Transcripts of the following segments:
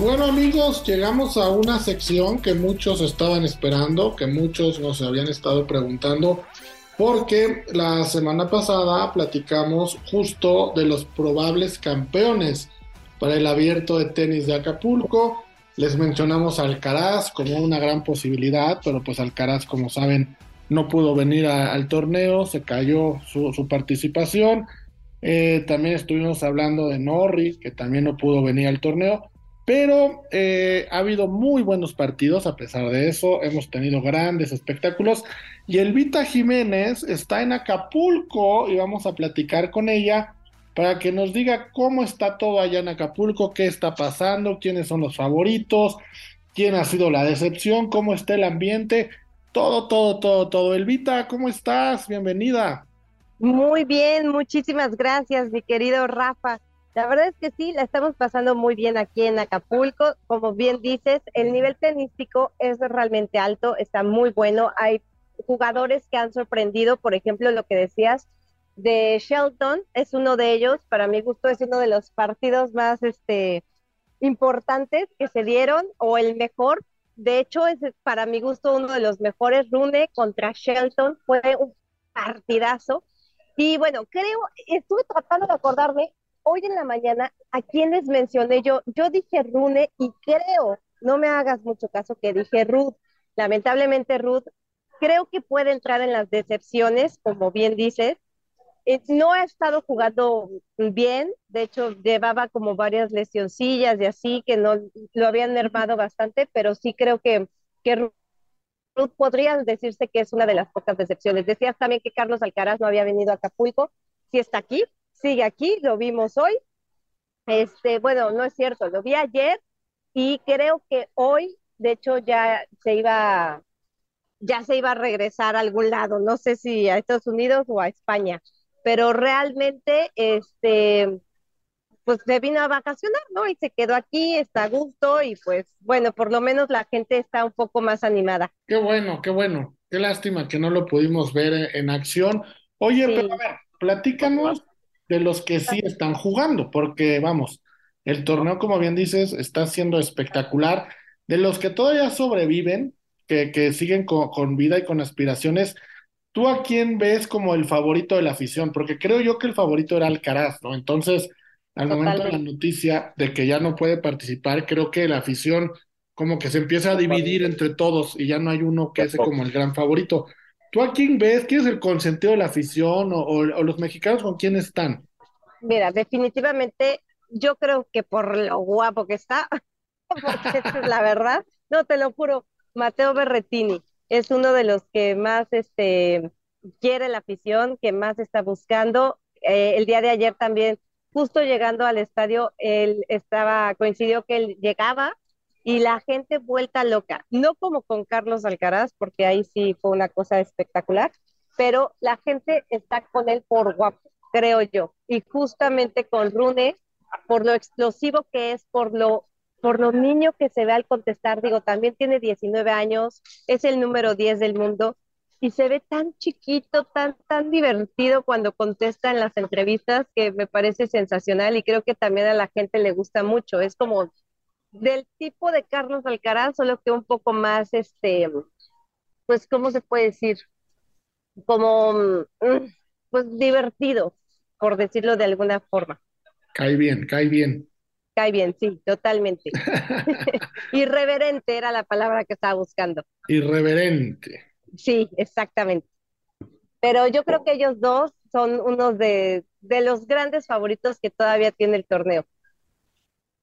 Bueno amigos, llegamos a una sección que muchos estaban esperando, que muchos nos habían estado preguntando, porque la semana pasada platicamos justo de los probables campeones para el abierto de tenis de Acapulco. Les mencionamos Alcaraz como una gran posibilidad, pero pues Alcaraz, como saben, no pudo venir al torneo, se cayó su, participación. Eh, también estuvimos hablando de Norris, que también no pudo venir al torneo. Pero eh, ha habido muy buenos partidos a pesar de eso, hemos tenido grandes espectáculos y Elvita Jiménez está en Acapulco y vamos a platicar con ella para que nos diga cómo está todo allá en Acapulco, qué está pasando, quiénes son los favoritos, quién ha sido la decepción, cómo está el ambiente, todo, todo, todo, todo. Elvita, ¿cómo estás? Bienvenida. Muy bien, muchísimas gracias, mi querido Rafa. La verdad es que sí, la estamos pasando muy bien aquí en Acapulco. Como bien dices, el nivel tenístico es realmente alto, está muy bueno. Hay jugadores que han sorprendido, por ejemplo, lo que decías de Shelton, es uno de ellos, para mi gusto es uno de los partidos más este, importantes que se dieron, o el mejor. De hecho, es para mi gusto uno de los mejores. Rune contra Shelton fue un partidazo. Y bueno, creo, estuve tratando de acordarme, hoy en la mañana, ¿a quiénes mencioné yo? Yo dije Rune y creo, no me hagas mucho caso que dije Ruth. Lamentablemente Ruth, creo que puede entrar en las decepciones, como bien dices. Eh, no ha estado jugando bien, de hecho llevaba como varias lesioncillas y así, que no lo habían nervado bastante, pero sí creo que, que Ruth podría decirse que es una de las pocas decepciones. Decías también que Carlos Alcaraz no había venido a Acapulco, sí está aquí, sigue aquí, lo vimos hoy. Este, bueno, no es cierto, lo vi ayer y creo que hoy, de hecho, ya se iba, ya se iba a regresar a algún lado, no sé si a Estados Unidos o a España, pero realmente, este, pues se vino a vacacionar, ¿no? Y se quedó aquí, está a gusto y pues, bueno, por lo menos la gente está un poco más animada. Qué bueno, qué bueno. Qué lástima que no lo pudimos ver en, acción. Oye, pero a ver, platícanos de los que sí están jugando, porque vamos, el torneo, como bien dices, está siendo espectacular. De los que todavía sobreviven, que, que siguen con, vida y con aspiraciones, ¿tú a quién ves como el favorito de la afición? Porque creo yo que el favorito era Alcaraz, ¿no? Entonces, al momento de la noticia de que ya no puede participar, creo que la afición como que se empieza a dividir entre todos y ya no hay uno que es como el gran favorito. ¿Tú a quién ves? ¿Quién es el consentido de la afición o, los mexicanos con quién están? Mira, definitivamente yo creo que por lo guapo que está, porque esa es la verdad, no te lo juro, Mateo Berretini es uno de los que más este, quiere la afición, que más está buscando. Eh, el día de ayer también, justo llegando al estadio, él estaba, coincidió que él llegaba y la gente vuelta loca, no como con Carlos Alcaraz, porque ahí sí fue una cosa espectacular, pero la gente está con él por guapo, creo yo, y justamente con Rune, por lo explosivo que es, por lo por lo niño que se ve al contestar, digo, también tiene 19 años, es el número 10 del mundo y se ve tan chiquito, tan, tan divertido cuando contesta en las entrevistas que me parece sensacional y creo que también a la gente le gusta mucho. Es como del tipo de Carlos Alcaraz, solo que un poco más, este, pues, ¿cómo se puede decir? Como, mm, pues, divertido, por decirlo de alguna forma. Cae bien, cae bien. Cae bien, sí, totalmente. Irreverente era la palabra que estaba buscando. Irreverente. Sí, exactamente. Pero yo creo que ellos dos son unos de, de los grandes favoritos que todavía tiene el torneo.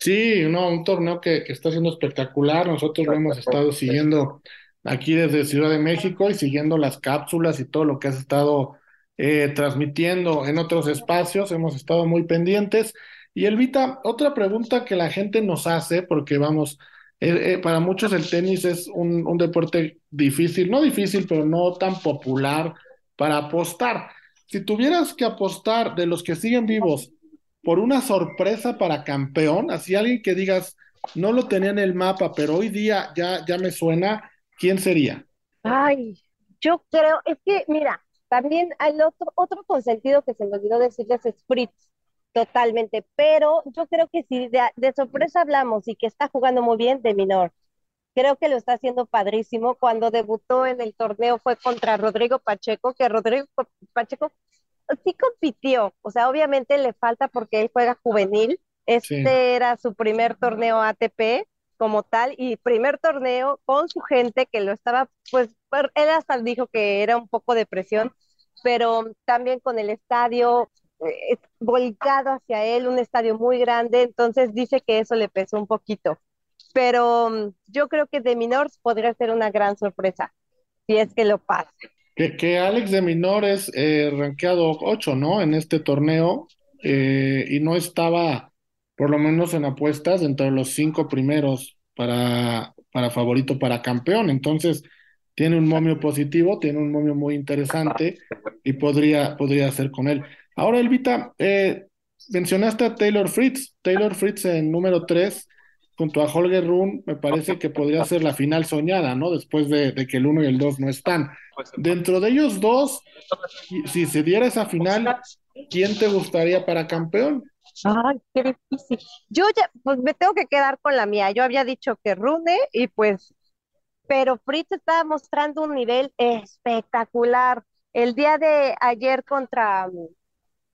Sí, no, un torneo que, que está siendo espectacular. Nosotros lo hemos estado siguiendo aquí desde Ciudad de México y siguiendo las cápsulas y todo lo que has estado eh, transmitiendo en otros espacios. Hemos estado muy pendientes. Y Elvita, otra pregunta que la gente nos hace, porque vamos, eh, eh, para muchos el tenis es un, un deporte difícil, no difícil, pero no tan popular para apostar. Si tuvieras que apostar de los que siguen vivos, por una sorpresa para campeón, así alguien que digas, no lo tenía en el mapa, pero hoy día ya, ya me suena, ¿quién sería? Ay, yo creo, es que, mira, también hay otro, otro consentido que se me olvidó decirles es Fritz. Totalmente, pero yo creo que si de, sorpresa hablamos y que está jugando muy bien, de Minor. Creo que lo está haciendo padrísimo. Cuando debutó en el torneo fue contra Rodrigo Pacheco, que Rodrigo Pacheco sí compitió. O sea, obviamente le falta porque él juega juvenil. Este era su primer torneo ATP como tal y primer torneo con su gente que lo estaba, pues él hasta dijo que era un poco de presión, pero también con el estadio, eh, volcado hacia él, un estadio muy grande, entonces dice que eso le pesó un poquito. Pero mm, yo creo que de Minors podría ser una gran sorpresa, si es que lo pasa. Que, Alex de Minor es eh, rankeado 8, ¿no? En este torneo, eh, y no estaba, por lo menos en apuestas, entre los cinco primeros para, para favorito para campeón. Entonces, tiene un momio positivo, tiene un momio muy interesante y podría, podría ser con él. Ahora, Elvita, eh, mencionaste a Taylor Fritz. Taylor Fritz en número 3, junto a Holger Rune, me parece que podría ser la final soñada, ¿no? Después de, que el 1 y el 2 no están. Dentro de ellos dos, si se diera esa final, ¿quién te gustaría para campeón? Ay, qué difícil. Yo ya, pues me tengo que quedar con la mía. Yo había dicho que Rune y pues, pero Fritz estaba mostrando un nivel espectacular. El día de ayer contra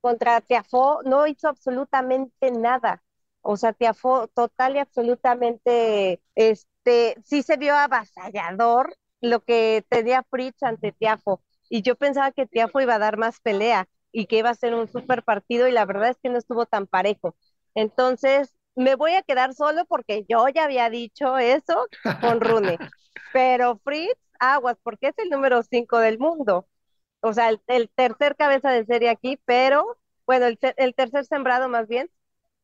contra Tiafó no hizo absolutamente nada. O sea, Tiafó total y absolutamente, este, sí se vio avasallador lo que tenía Fritz ante Tiafo. Y yo pensaba que Tiafo iba a dar más pelea y que iba a ser un super partido y la verdad es que no estuvo tan parejo. Entonces, me voy a quedar solo porque yo ya había dicho eso con Rune. Pero Fritz, aguas, porque es el número 5 del mundo o sea, el, tercer cabeza de serie aquí, pero, bueno, el, tercer sembrado más bien,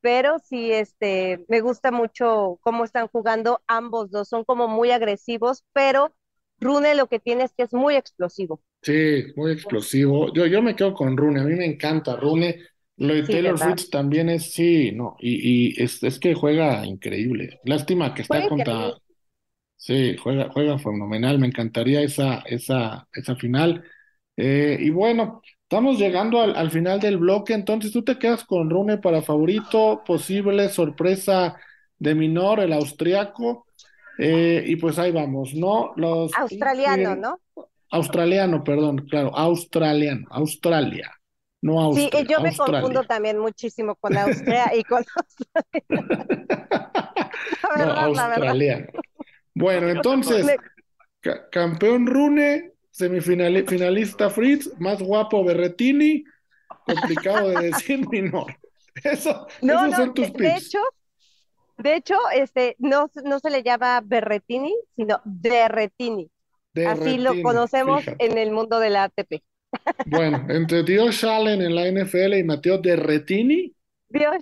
pero sí, este, me gusta mucho cómo están jugando ambos dos, son como muy agresivos, pero Rune lo que tiene es que es muy explosivo. Sí, muy explosivo. Yo, yo me quedo con Rune, a mí me encanta Rune. Lo de Taylor Fritz también es, sí, no, y, y es, es, que juega increíble. Lástima que está contra... Sí, juega, juega fenomenal, me encantaría esa, esa, esa final. Eh, y bueno, estamos llegando al, final del bloque, entonces tú te quedas con Rune para favorito, posible sorpresa de Minor, el austriaco, eh, y pues ahí vamos, ¿no? Los, australiano, ¿no? Australiano, perdón, claro, australiano, Australia. No Austria, sí, yo me confundo también muchísimo con Austria y con no, australiano. Bueno, entonces, campeón Rune, semifinalista Fritz, más guapo Berretini, complicado de decir Minor. Eso, no, esos son tus de, hecho, de hecho, este, no, no se le llama Berretini, sino Derretini. Así lo conocemos en el mundo de la ATP. Bueno, entre Dios Allen en la NFL y Mateo Derretini,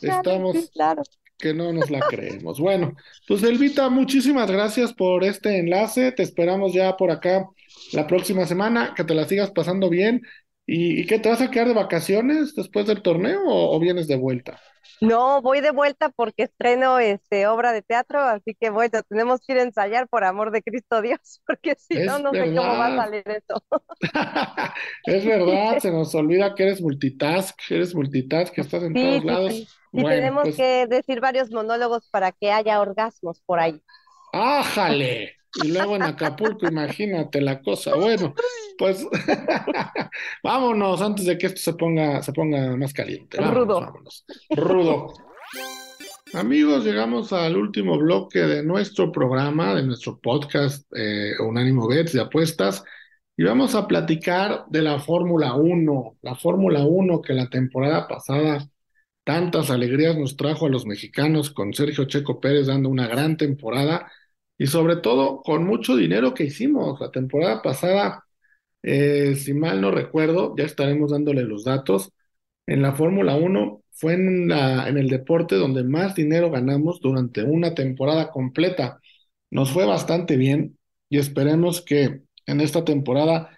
estamos claro. Que no nos la creemos. Bueno, pues Elvita, muchísimas gracias por este enlace. Te esperamos ya por acá la próxima semana, que te la sigas pasando bien. ¿Y, y qué te vas a quedar de vacaciones después del torneo o, vienes de vuelta? No, voy de vuelta porque estreno este obra de teatro, así que bueno, tenemos que ir a ensayar por amor de Cristo Dios, porque si no, no sé cómo va a salir esto. es verdad, se nos olvida que eres multitask, eres multitask, que estás en todos lados. Y tenemos pues que decir varios monólogos para que haya orgasmos por ahí. ¡Ájale! Y luego en Acapulco, imagínate la cosa. Bueno, pues vámonos antes de que esto se ponga, se ponga más caliente. Rudo. Vámonos. Rudo. Amigos, llegamos al último bloque de nuestro programa, de nuestro podcast eh, Unánimo Bets de apuestas. Y vamos a platicar de la Fórmula 1, la Fórmula 1 que la temporada pasada tantas alegrías nos trajo a los mexicanos con Sergio Checo Pérez dando una gran temporada y sobre todo con mucho dinero que hicimos la temporada pasada. Eh, si mal no recuerdo, ya estaremos dándole los datos. En la Fórmula 1 fue en, el deporte donde más dinero ganamos durante una temporada completa. Nos fue bastante bien y esperemos que en esta temporada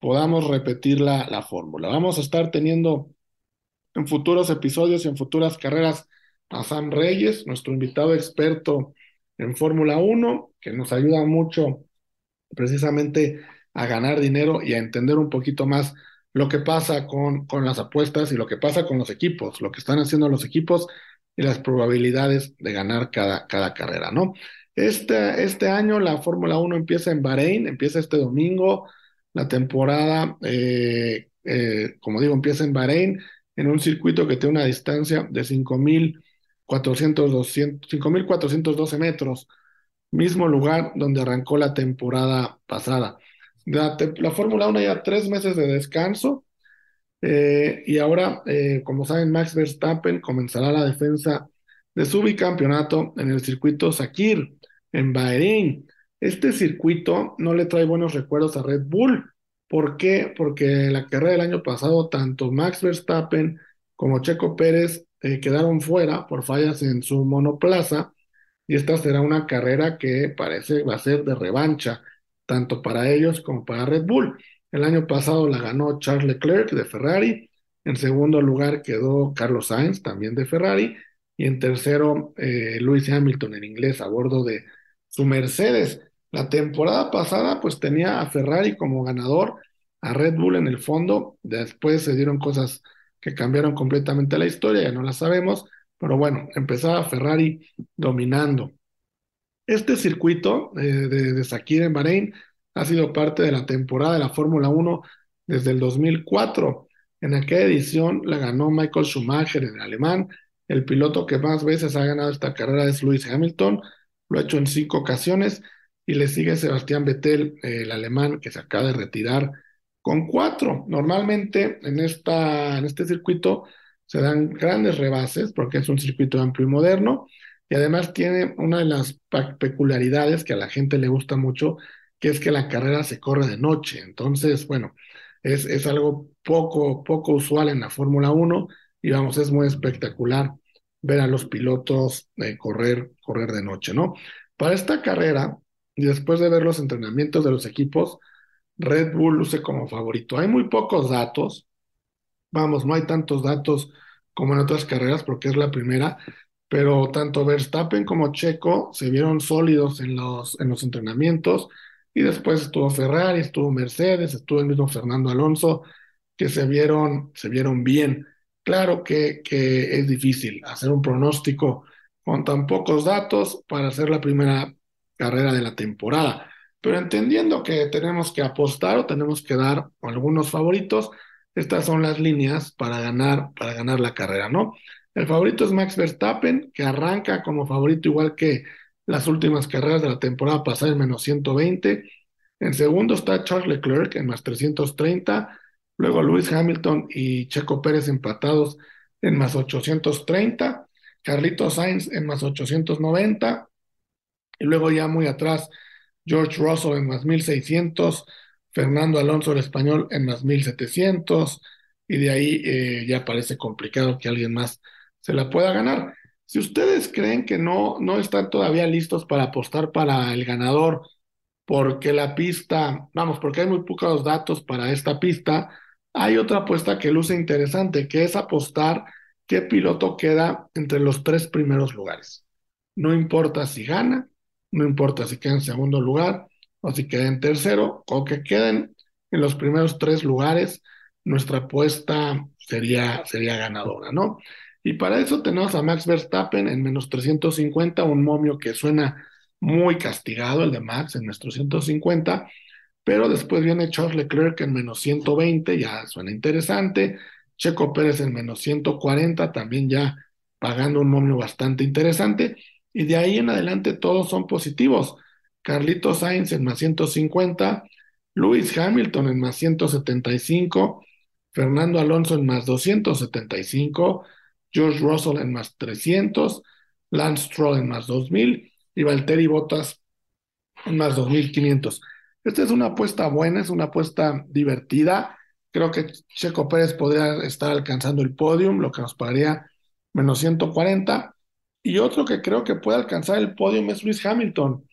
podamos repetir la fórmula. Vamos a estar teniendo en futuros episodios y en futuras carreras a Sam Reyes, nuestro invitado experto en Fórmula 1, que nos ayuda mucho precisamente a ganar dinero y a entender un poquito más lo que pasa con, con las apuestas y lo que pasa con los equipos, lo que están haciendo los equipos y las probabilidades de ganar cada, cada carrera, ¿no? Este, este año la Fórmula 1 empieza en Bahrein, empieza este domingo, la temporada, eh, eh, como digo, empieza en Bahrein, en un circuito que tiene una distancia de 5.412 metros, mismo lugar donde arrancó la temporada pasada. La, la Fórmula 1 ya tres meses de descanso eh, y ahora, eh, como saben, Max Verstappen comenzará la defensa de su bicampeonato en el circuito Sakir, en Bahrein. Este circuito no le trae buenos recuerdos a Red Bull. ¿Por qué? Porque en la carrera del año pasado, tanto Max Verstappen como Checo Pérez eh, quedaron fuera por fallas en su monoplaza y esta será una carrera que parece va a ser de revancha, tanto para ellos como para Red Bull. El año pasado la ganó Charles Leclerc de Ferrari. En segundo lugar quedó Carlos Sainz, también de Ferrari. Y en tercero, eh, Lewis Hamilton en inglés a bordo de su Mercedes. La temporada pasada, pues tenía a Ferrari como ganador, a Red Bull en el fondo. Después se dieron cosas que cambiaron completamente la historia, ya no la sabemos. Pero bueno, empezaba Ferrari dominando. Este circuito eh, de, de Sakir en Bahrein ha sido parte de la temporada de la Fórmula 1 desde el 2004. En aquella edición la ganó Michael Schumacher, en alemán. El piloto que más veces ha ganado esta carrera es Lewis Hamilton. Lo ha hecho en cinco ocasiones y le sigue Sebastián Vettel, el alemán, que se acaba de retirar con cuatro. Normalmente en, esta, en este circuito se dan grandes rebases porque es un circuito amplio y moderno y además tiene una de las peculiaridades que a la gente le gusta mucho que es que la carrera se corre de noche. Entonces, bueno, es, es algo poco, poco usual en la Fórmula 1 y vamos, es muy espectacular ver a los pilotos eh, correr, correr de noche, ¿no? Para esta carrera, después de ver los entrenamientos de los equipos, Red Bull luce como favorito. Hay muy pocos datos, vamos, no hay tantos datos como en otras carreras porque es la primera, pero tanto Verstappen como Checo se vieron sólidos en los, en los entrenamientos y después estuvo Ferrari, estuvo Mercedes, estuvo el mismo Fernando Alonso, que se vieron, se vieron bien. Claro que, que es difícil hacer un pronóstico con tan pocos datos para hacer la primera carrera de la temporada, pero entendiendo que tenemos que apostar o tenemos que dar algunos favoritos, estas son las líneas para ganar, para ganar la carrera, ¿no? El favorito es Max Verstappen, que arranca como favorito igual que las últimas carreras de la temporada pasada en menos 120. En segundo está Charles Leclerc en más 330. Luego Lewis Hamilton y Checo Pérez empatados en más 830. Carlitos Sainz en más 890. Y luego ya muy atrás, George Russell en más 1600. Fernando Alonso el español en más 1700. Y de ahí eh, ya parece complicado que alguien más se la pueda ganar. Si ustedes creen que no, no están todavía listos para apostar para el ganador, porque la pista, vamos, porque hay muy pocos datos para esta pista, hay otra apuesta que luce interesante, que es apostar qué piloto queda entre los tres primeros lugares. No importa si gana, no importa si queda en segundo lugar o si queda en tercero, o que queden en los primeros tres lugares, nuestra apuesta sería, sería ganadora, ¿no? Y para eso tenemos a Max Verstappen en menos 350, un momio que suena muy castigado, el de Max en nuestro 150, pero después viene Charles Leclerc en menos 120, ya suena interesante, Checo Pérez en menos 140, también ya pagando un momio bastante interesante, y de ahí en adelante todos son positivos. Carlitos Sainz en más 150, Lewis Hamilton en más 175, Fernando Alonso en más 275, George Russell en más 300, Lance Stroll en más 2000 y Valtteri Bottas en más 2500. Esta es una apuesta buena, es una apuesta divertida. Creo que Checo Pérez podría estar alcanzando el podium, lo que nos pagaría menos 140. Y otro que creo que puede alcanzar el podium es Luis Hamilton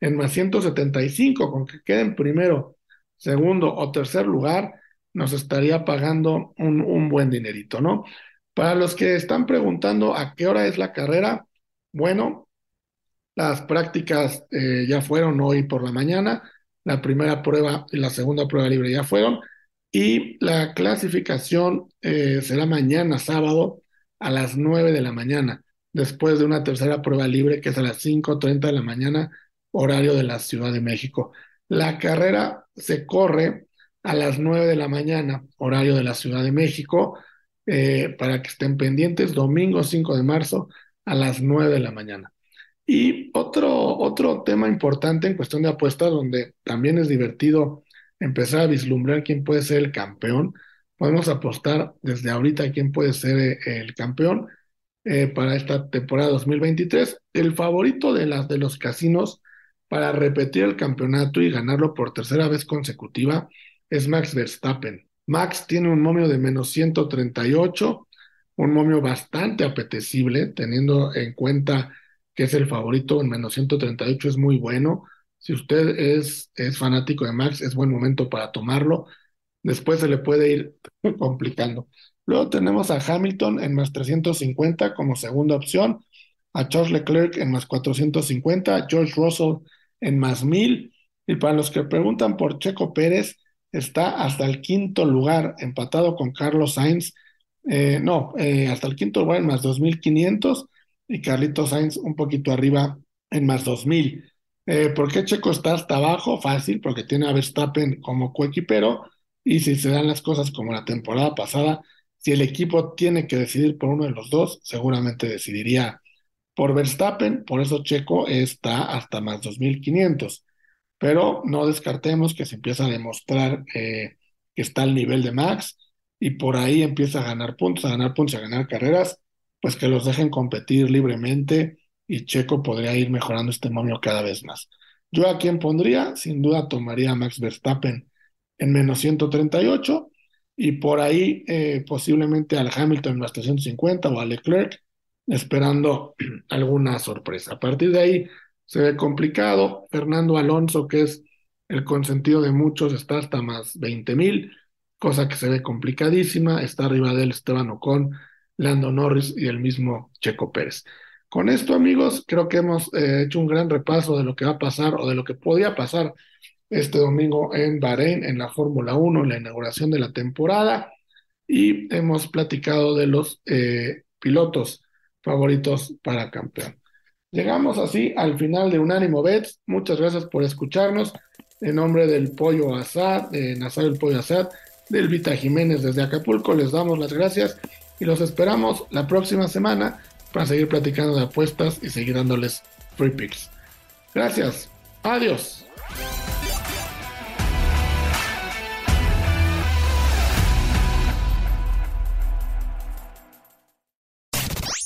en más 175, con que quede en primero, segundo o tercer lugar, nos estaría pagando un, un buen dinerito, ¿no? Para los que están preguntando a qué hora es la carrera, bueno, las prácticas eh, ya fueron hoy por la mañana, la primera prueba y la segunda prueba libre ya fueron. Y la clasificación eh, será mañana sábado a las 9 de la mañana, después de una tercera prueba libre que es a las 5.30 de la mañana, horario de la Ciudad de México. La carrera se corre a las 9 de la mañana, horario de la Ciudad de México, eh, para que estén pendientes, domingo 5 de marzo a las 9 de la mañana. Y otro, otro tema importante en cuestión de apuestas, donde también es divertido empezar a vislumbrar quién puede ser el campeón. Podemos apostar desde ahorita quién puede ser eh, el campeón eh, para esta temporada 2023. El favorito de, las, de los casinos para repetir el campeonato y ganarlo por tercera vez consecutiva es Max Verstappen. Max tiene un momio de menos 138, un momio bastante apetecible, teniendo en cuenta que es el favorito en menos 138, es muy bueno. Si usted es, es fanático de Max, es buen momento para tomarlo. Después se le puede ir complicando. Luego tenemos a Hamilton en más 350 como segunda opción, a Charles Leclerc en más 450, George Russell en más 1000. Y para los que preguntan por Checo Pérez, está hasta el quinto lugar, empatado con Carlos Sainz. Eh, no, eh, hasta el quinto lugar en más 2.500 y Carlitos Sainz un poquito arriba en más 2.000. Eh, ¿Por qué Checo está hasta abajo? Fácil, porque tiene a Verstappen como coequipero y si se dan las cosas como la temporada pasada, si el equipo tiene que decidir por uno de los dos, seguramente decidiría por Verstappen, por eso Checo está hasta más 2.500 pero no descartemos que se empieza a demostrar eh, que está al nivel de Max y por ahí empieza a ganar puntos, a ganar puntos, a ganar carreras, pues que los dejen competir libremente y Checo podría ir mejorando este momio cada vez más. Yo a quién pondría, sin duda tomaría a Max Verstappen en menos 138 y por ahí eh, posiblemente al Hamilton más 350 o a Leclerc esperando alguna sorpresa. A partir de ahí se ve complicado. Fernando Alonso, que es el consentido de muchos, está hasta más 20 mil, cosa que se ve complicadísima. Está arriba de él Esteban Ocon, Lando Norris y el mismo Checo Pérez. Con esto, amigos, creo que hemos eh, hecho un gran repaso de lo que va a pasar o de lo que podía pasar este domingo en Bahrein, en la Fórmula 1, en la inauguración de la temporada. Y hemos platicado de los eh, pilotos favoritos para campeón. Llegamos así al final de Unánimo Bets. Muchas gracias por escucharnos. En nombre del Pollo Asad, de Nazario el Pollo Asad, del Vita Jiménez desde Acapulco, les damos las gracias y los esperamos la próxima semana para seguir platicando de apuestas y seguir dándoles free picks. Gracias. Adiós.